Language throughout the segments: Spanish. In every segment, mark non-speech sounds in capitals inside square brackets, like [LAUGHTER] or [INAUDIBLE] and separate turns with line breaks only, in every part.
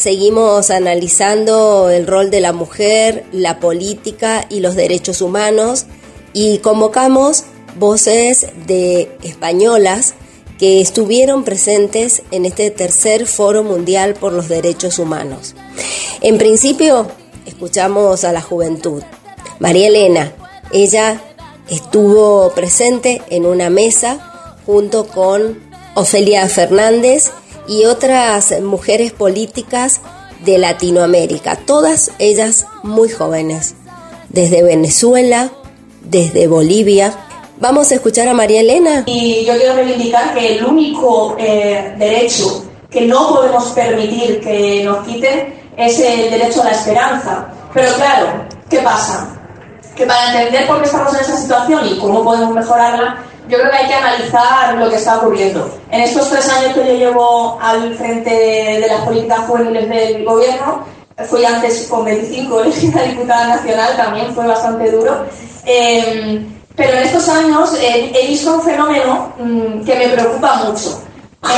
seguimos analizando el rol de la mujer, la política y los derechos humanos y convocamos voces de españolas que estuvieron presentes en este tercer Foro Mundial por los Derechos Humanos. En principio, escuchamos a la juventud. María Elena, ella estuvo presente en una mesa junto con Ofelia Fernández y otras mujeres políticas de Latinoamérica, todas ellas muy jóvenes, desde Venezuela, desde Bolivia. Vamos a escuchar a María Elena.
Y yo quiero reivindicar que el único eh, derecho que no podemos permitir que nos quiten es el derecho a la esperanza. Pero claro, ¿qué pasa? Que para entender por qué estamos en esa situación y cómo podemos mejorarla, yo creo que hay que analizar lo que está ocurriendo. En estos tres años que yo llevo al frente de, las políticas juveniles del gobierno, fui antes con 25 [LAUGHS] elegida diputada nacional, también fue bastante duro. Em, pero en estos años eh, he visto un fenómeno mm, que me preocupa mucho.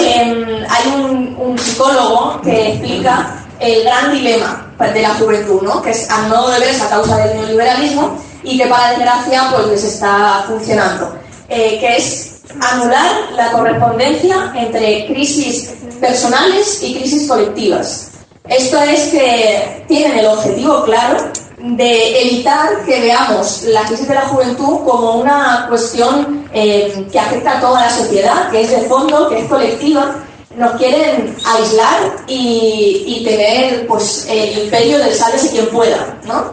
Em, hay un, psicólogo que explica el gran dilema de la juventud, ¿no? que es a no deberse a causa del neoliberalismo y que para desgracia pues les está funcionando. Eh, que es anular la correspondencia entre crisis personales y crisis colectivas. Esto es que tienen el objetivo claro de evitar que veamos la crisis de la juventud como una cuestión eh, que afecta a toda la sociedad, que es de fondo, que es colectiva. Nos quieren aislar y, tener pues, el imperio del sálvese quien pueda. ¿no?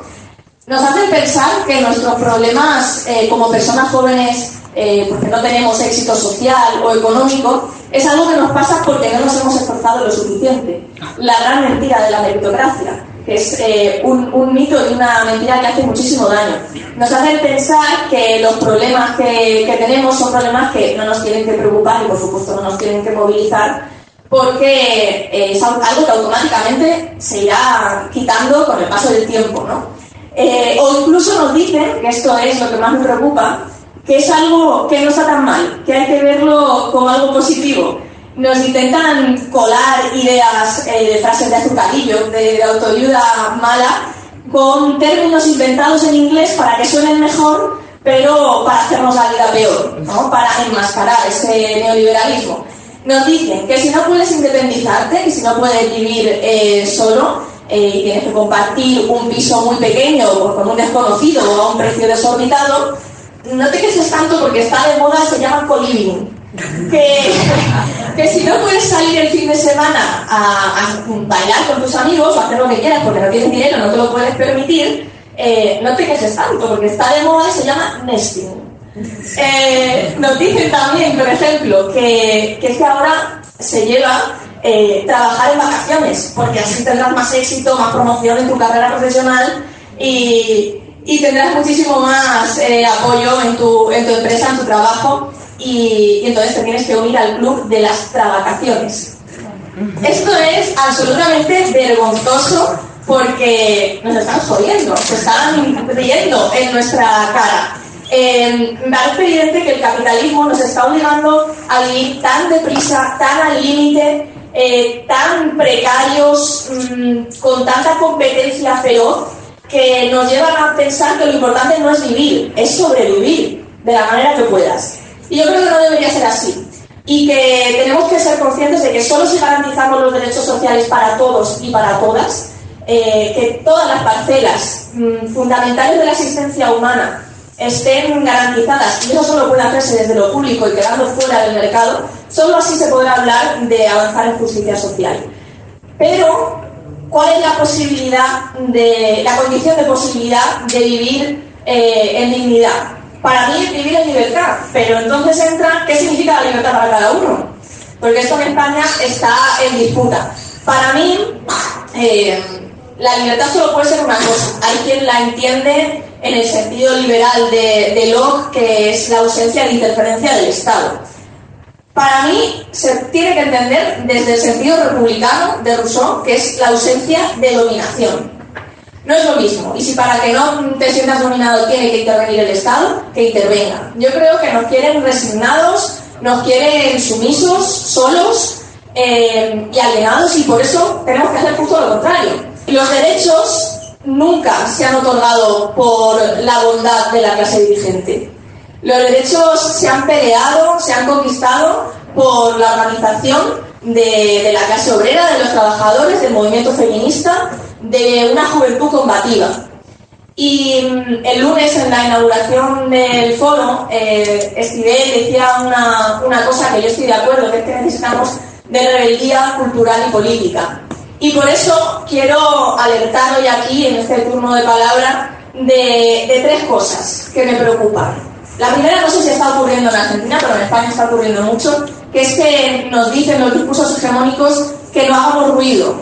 Nos hacen pensar que nuestros problemas eh, como personas jóvenes eh, porque no tenemos éxito social o económico, es algo que nos pasa porque no nos hemos esforzado lo suficiente. La gran mentira de la meritocracia, que es eh, un, mito y una mentira que hace muchísimo daño. Nos hacen pensar que los problemas que, tenemos son problemas que no nos tienen que preocupar y por supuesto no nos tienen que movilizar porque eh, es algo que automáticamente se irá quitando con el paso del tiempo. ¿no? o incluso nos dicen, que esto es lo que más me preocupa, que es algo que no está tan mal, que hay que verlo como algo positivo. Nos intentan colar ideas eh, de frases de azucarillo, de, autoayuda mala, con términos inventados en inglés para que suenen mejor, pero para hacernos la vida peor, ¿no? para enmascarar ese neoliberalismo. Nos dicen que si no puedes independizarte, que si no puedes vivir eh, solo, eh, y tienes que compartir un piso muy pequeño con un desconocido o a un precio desorbitado, no te quejes tanto porque está de moda, se llama co-living. Que, que, si no puedes salir el fin de semana a, bailar con tus amigos o hacer lo que quieras porque no tienes dinero, no te lo puedes permitir, eh, no te quejes tanto porque está de moda y se llama nesting. Eh, nos dicen también, por ejemplo, que, que es que ahora se lleva eh, trabajar en vacaciones porque así tendrás más éxito, más promoción en tu carrera profesional y, y tendrás muchísimo más eh, apoyo en tu, en tu, empresa, en tu trabajo y, entonces te tienes que unir al club de las trabacaciones. Esto es absolutamente vergonzoso porque nos están jodiendo, se están riendo en nuestra cara. Eh, me parece evidente que el capitalismo nos está obligando a vivir tan deprisa, tan al límite, eh, tan precarios, mm, con tanta competencia feroz, que nos llevan a pensar que lo importante no es vivir, es sobrevivir de la manera que puedas. Y yo creo que no debería ser así. Y que tenemos que ser conscientes de que solo si garantizamos los derechos sociales para todos y para todas, eh, que todas las parcelas mm, fundamentales de la existencia humana estén garantizadas, y eso solo puede hacerse desde lo público y quedando fuera del mercado, solo así se podrá hablar de avanzar en justicia social. Pero cuál es la posibilidad de, la condición de posibilidad de vivir eh, en dignidad. Para mí vivir en libertad, pero entonces entra, ¿qué significa la libertad para cada uno? Porque esto en España está en disputa. Para mí, eh, la libertad solo puede ser una cosa. Hay quien la entiende en el sentido liberal de Locke, que es la ausencia de interferencia del Estado. Para mí se tiene que entender desde el sentido republicano de Rousseau, que es la ausencia de dominación. No es lo mismo. Y si para que no te sientas dominado tiene que intervenir el Estado, que intervenga. Yo creo que nos quieren resignados, nos quieren sumisos, solos, eh, y alienados y por eso tenemos que hacer justo lo contrario. Los derechos nunca se han otorgado por la bondad de la clase dirigente. Los derechos se han peleado, se han conquistado por la organización de, la clase obrera, de los trabajadores, del movimiento feminista, de una juventud combativa. Y mm, el lunes, en la inauguración del foro, eh, decía una, una cosa que yo estoy de acuerdo, que es que necesitamos de rebeldía cultural y política. Y por eso quiero alertar hoy aquí, en este turno de palabra, de, de tres cosas que me preocupan. La primera, no sé si está ocurriendo en Argentina, pero en España está ocurriendo mucho, que es que nos dicen los discursos hegemónicos que no hagamos ruido,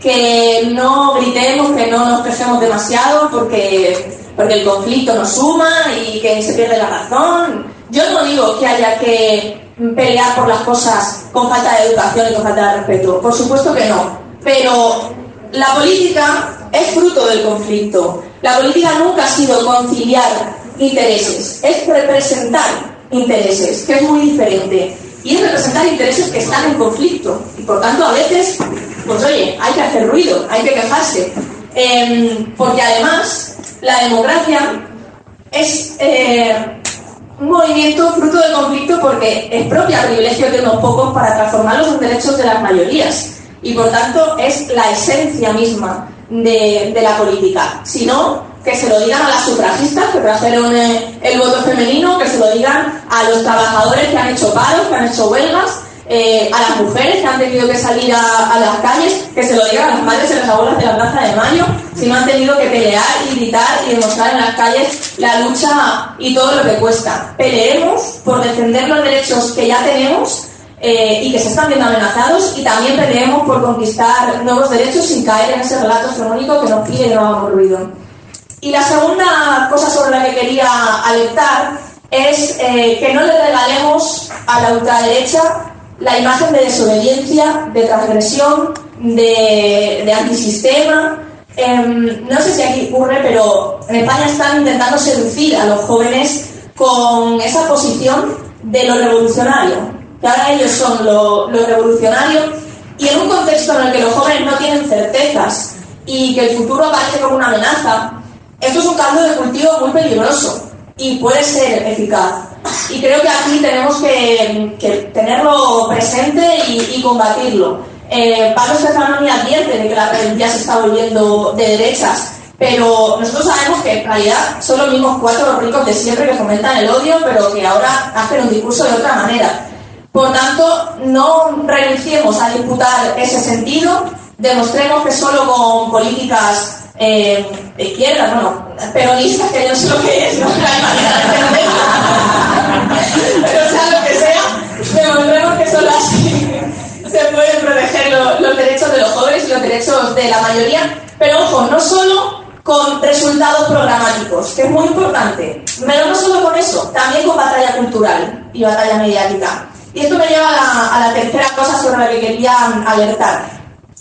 que no gritemos, que no nos quejemos demasiado porque, porque el conflicto nos suma y que se pierde la razón. Yo no digo que haya que pelear por las cosas con falta de educación y con falta de respeto, por supuesto que no, pero la política es fruto del conflicto. La política nunca ha sido conciliar intereses, es representar intereses, que es muy diferente y es representar intereses que están en conflicto. Y por tanto, a veces, pues oye, hay que hacer ruido, hay que quejarse. Em, porque además, la democracia es eh, un movimiento fruto del conflicto porque es propia privilegio de unos pocos para transformar los derechos de las mayorías. Y por tanto, es la esencia misma de, la política. Si no, que se lo digan a las sufragistas que trajeron eh, el voto femenino, que se lo digan a los trabajadores que han hecho paros, que han hecho huelgas, eh, a las mujeres que han tenido que salir a, las calles, que se lo digan a las madres y las abuelas de la Plaza de Mayo, si no han tenido que pelear y gritar y demostrar en las calles la lucha y todo lo que cuesta. Peleemos por defender los derechos que ya tenemos eh, y que se están viendo amenazados y también peleemos por conquistar nuevos derechos sin caer en ese relato hegemónico que nos pide y no hagamos ruido. Y la segunda cosa sobre la que quería alertar es eh, que no le regalemos a la ultraderecha la imagen de desobediencia, de transgresión, de, antisistema. Em, no sé si aquí ocurre, pero en España están intentando seducir a los jóvenes con esa posición de lo revolucionario, que ahora ellos son lo, lo revolucionario, y en un contexto en el que los jóvenes no tienen certezas y que el futuro aparece como una amenaza, esto es un caldo de cultivo muy peligroso y puede ser eficaz. Y creo que aquí tenemos que, tenerlo presente y, combatirlo. Eh, Pablo Stefanoni advierte de que la ya se está volviendo de derechas, pero nosotros sabemos que en realidad son los mismos cuatro ricos de siempre que fomentan el odio, pero que ahora hacen un discurso de otra manera. Por tanto, no renunciemos a disputar ese sentido, demostremos que solo con políticas eh, de izquierda, bueno, peronistas, que no sé lo que es, no. [LAUGHS] Pero sea lo que sea, demostremos que solo así se pueden proteger los derechos de los jóvenes y los derechos de la mayoría. Pero ojo, no solo con resultados programáticos, que es muy importante, pero no solo con eso, también con batalla cultural y batalla mediática. Y esto me lleva a la, tercera cosa sobre la que quería alertar,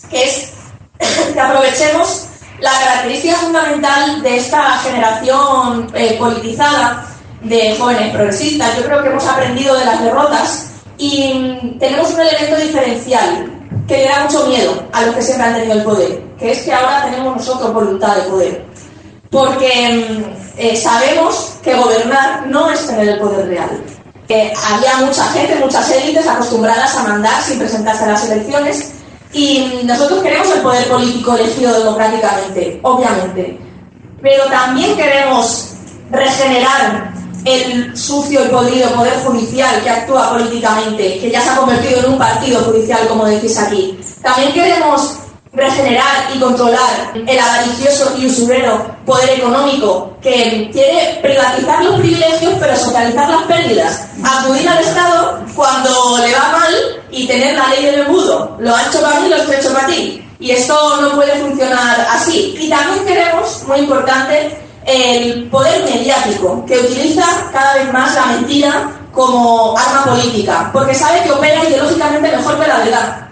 que es [LAUGHS] que aprovechemos la característica fundamental de esta generación eh, politizada de jóvenes progresistas, yo creo que hemos aprendido de las derrotas y mm, tenemos un elemento diferencial que le da mucho miedo a los que siempre han tenido el poder, que es que ahora tenemos nosotros voluntad de poder. Porque mm, eh, sabemos que gobernar no es tener el poder real. Había mucha gente, muchas élites acostumbradas a mandar sin presentarse a las elecciones y nosotros queremos el poder político elegido democráticamente, obviamente. Pero también queremos regenerar el sucio y podrido poder judicial que actúa políticamente, que ya se ha convertido en un partido judicial, como decís aquí. También queremos regenerar y controlar el avaricioso y usurero poder económico que quiere privatizar los privilegios pero socializar las pérdidas, acudir al Estado cuando le va mal y tener la ley del embudo. Lo han hecho para mí, lo he hecho para ti. Y esto no puede funcionar así. Y también queremos, muy importante, el poder mediático, que utiliza cada vez más la mentira como arma política, porque sabe que opera ideológicamente mejor que la verdad.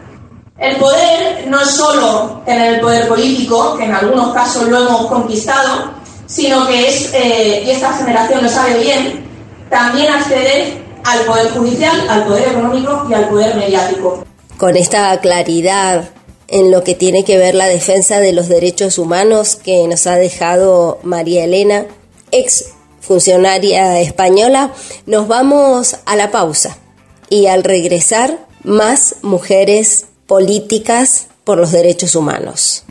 El poder no es solo tener el poder político, que en algunos casos lo hemos conquistado, sino que es, eh, y esta generación lo sabe bien, también acceder al poder judicial, al poder económico y al poder mediático.
con esta claridad en lo que tiene que ver la defensa de los derechos humanos que nos ha dejado María Elena, ex funcionaria española, nos vamos a la pausa y al regresar más mujeres políticas por los derechos humanos.